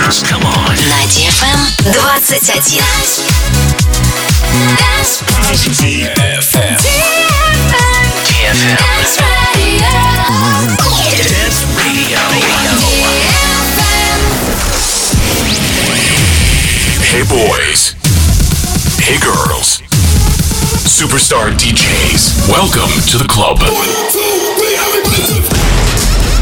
dance. Come on. На DFM 21. DFM. DFM. Dance Radio. Hey boys. Hey girls. Superstar DJs. Welcome to the club.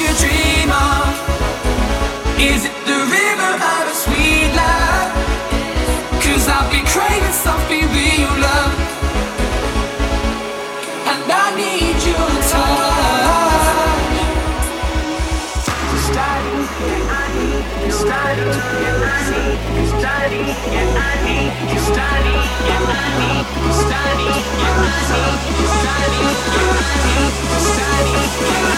You dream of. Is it the river of a sweet love? Cause I've been craving something real love. And I need your touch. Starting, yeah, I need you starting, yeah, I need you starting, yeah, I need you starting, yeah, I need you starting, yeah, I need you starting, yeah, I need you starting, yeah, I need you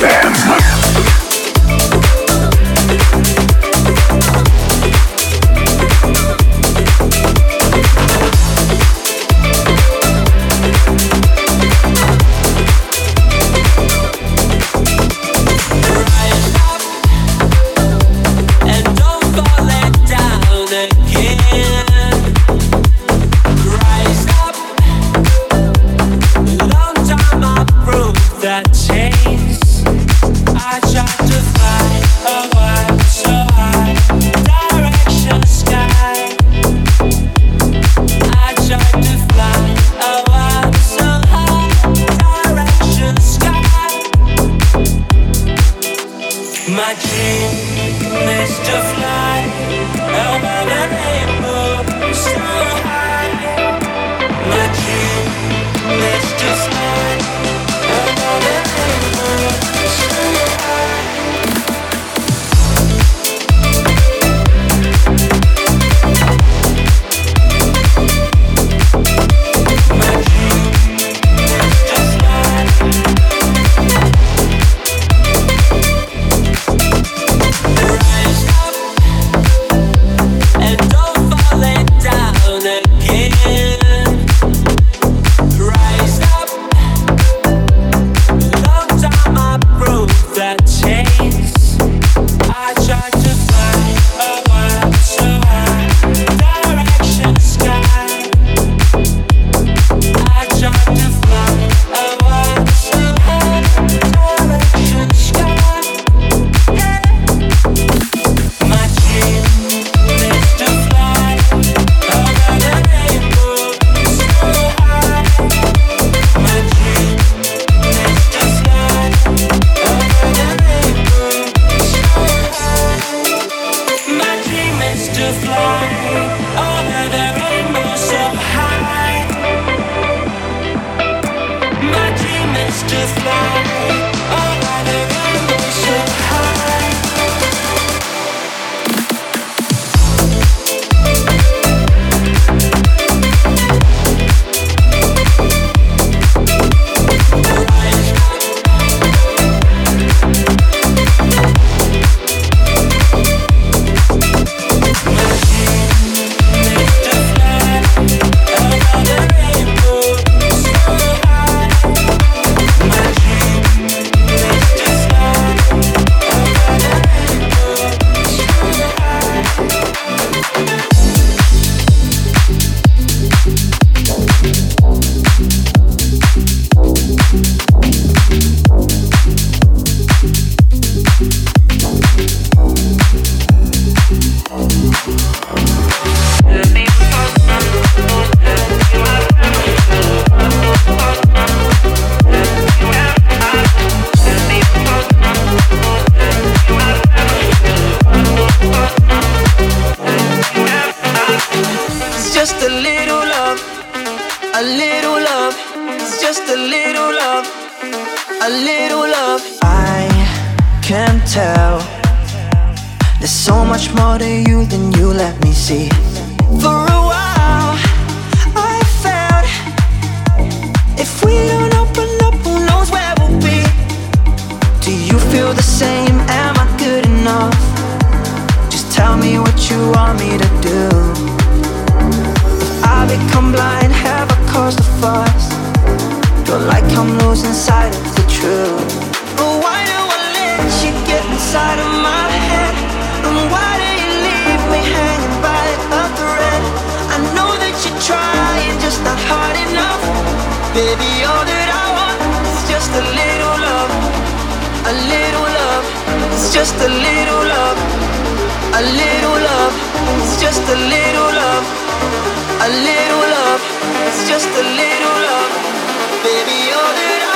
DFM. So much more to you than you let me see. For a while, I felt if we don't open up, who knows where we'll be. Do you feel the same? Am I good enough? Just tell me what you want me to do. I become blind, have I caused a fuss? Feel like I'm losing sight of the truth. But why do I let you get inside of my trying, just not hard enough. Baby, all that I want is just a little love, a little love. It's just a little love, a little love. It's just a little love. A little love, it's just a little love. Baby, all that I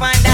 Don't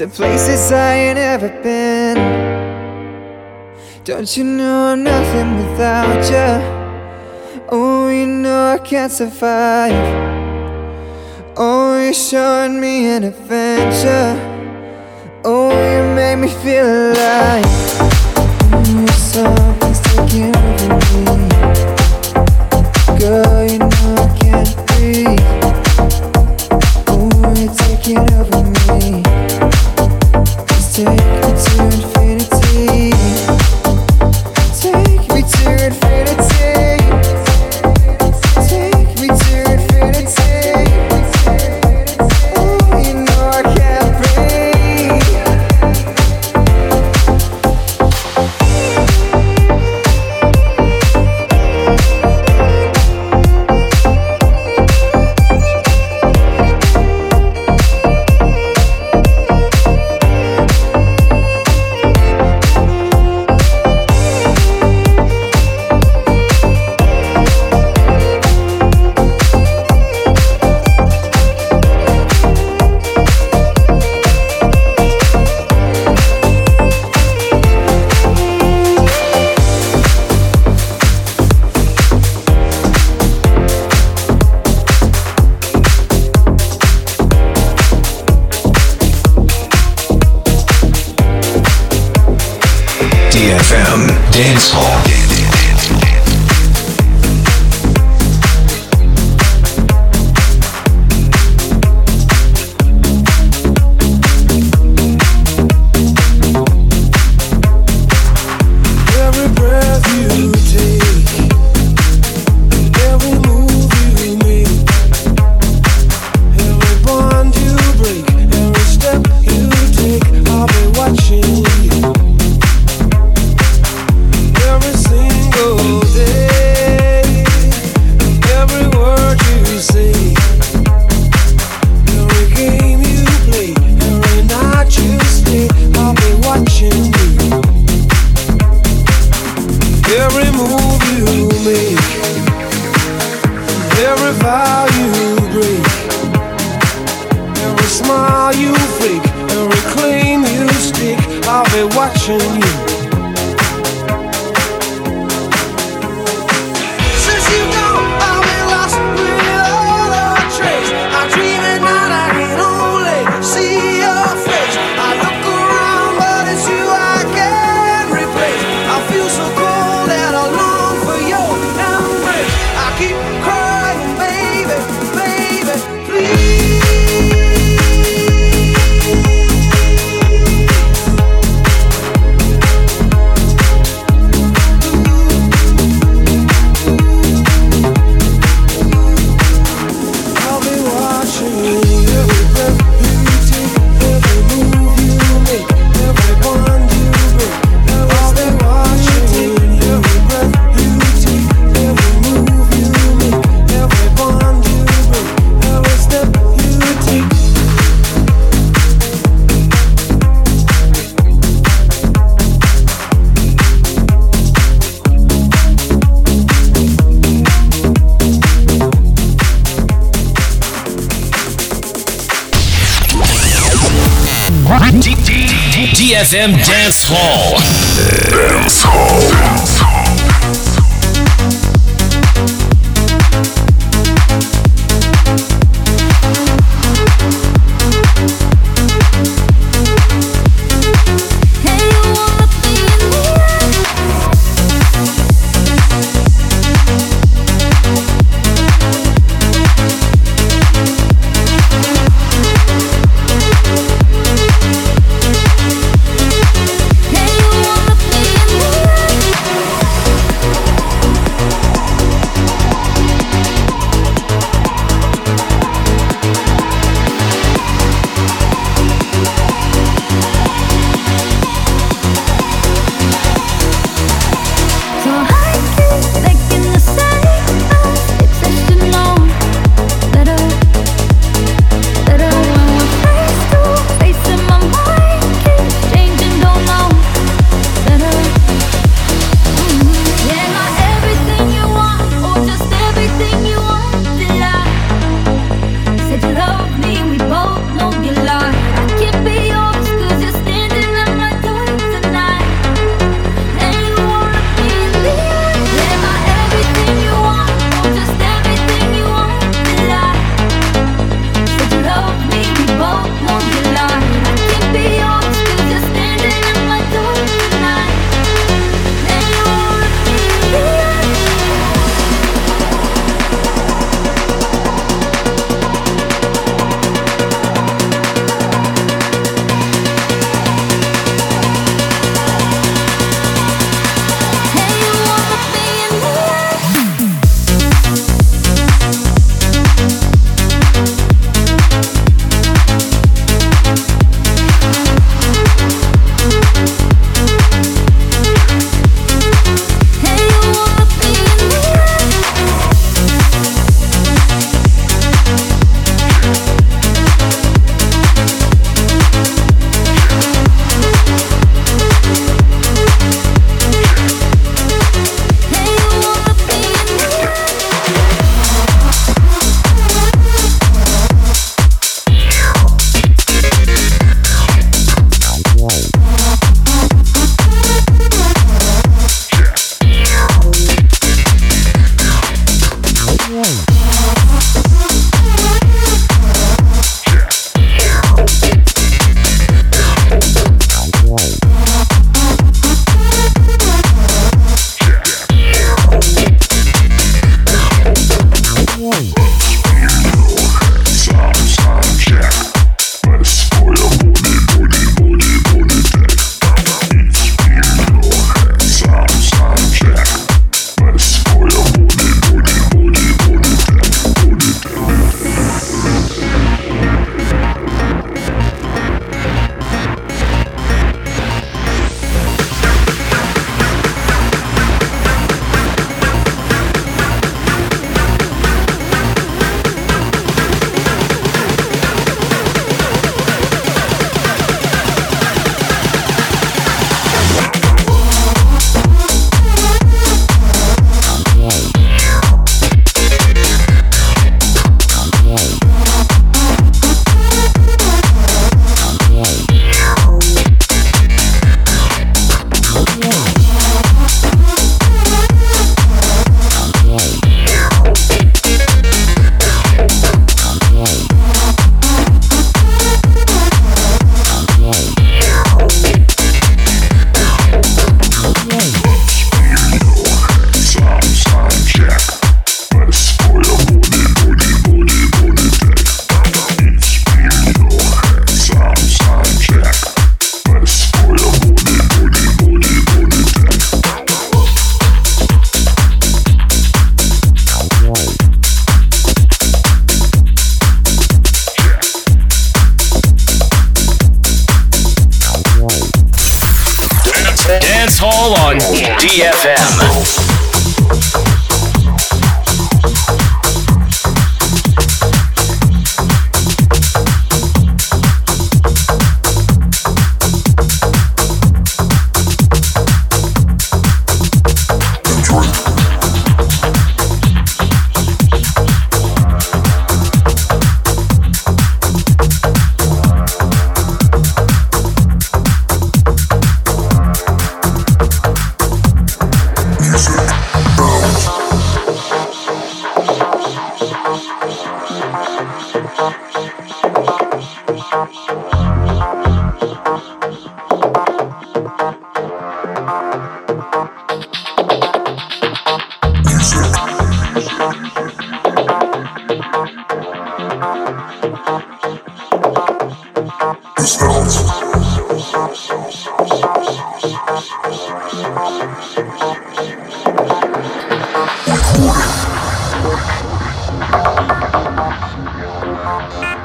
to places I ain't ever been? Don't you know I'm nothing without you? Oh, you know I can't survive. Oh, you're showing me an adventure. Oh, you make me feel alive. Mm, oh, something's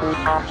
Go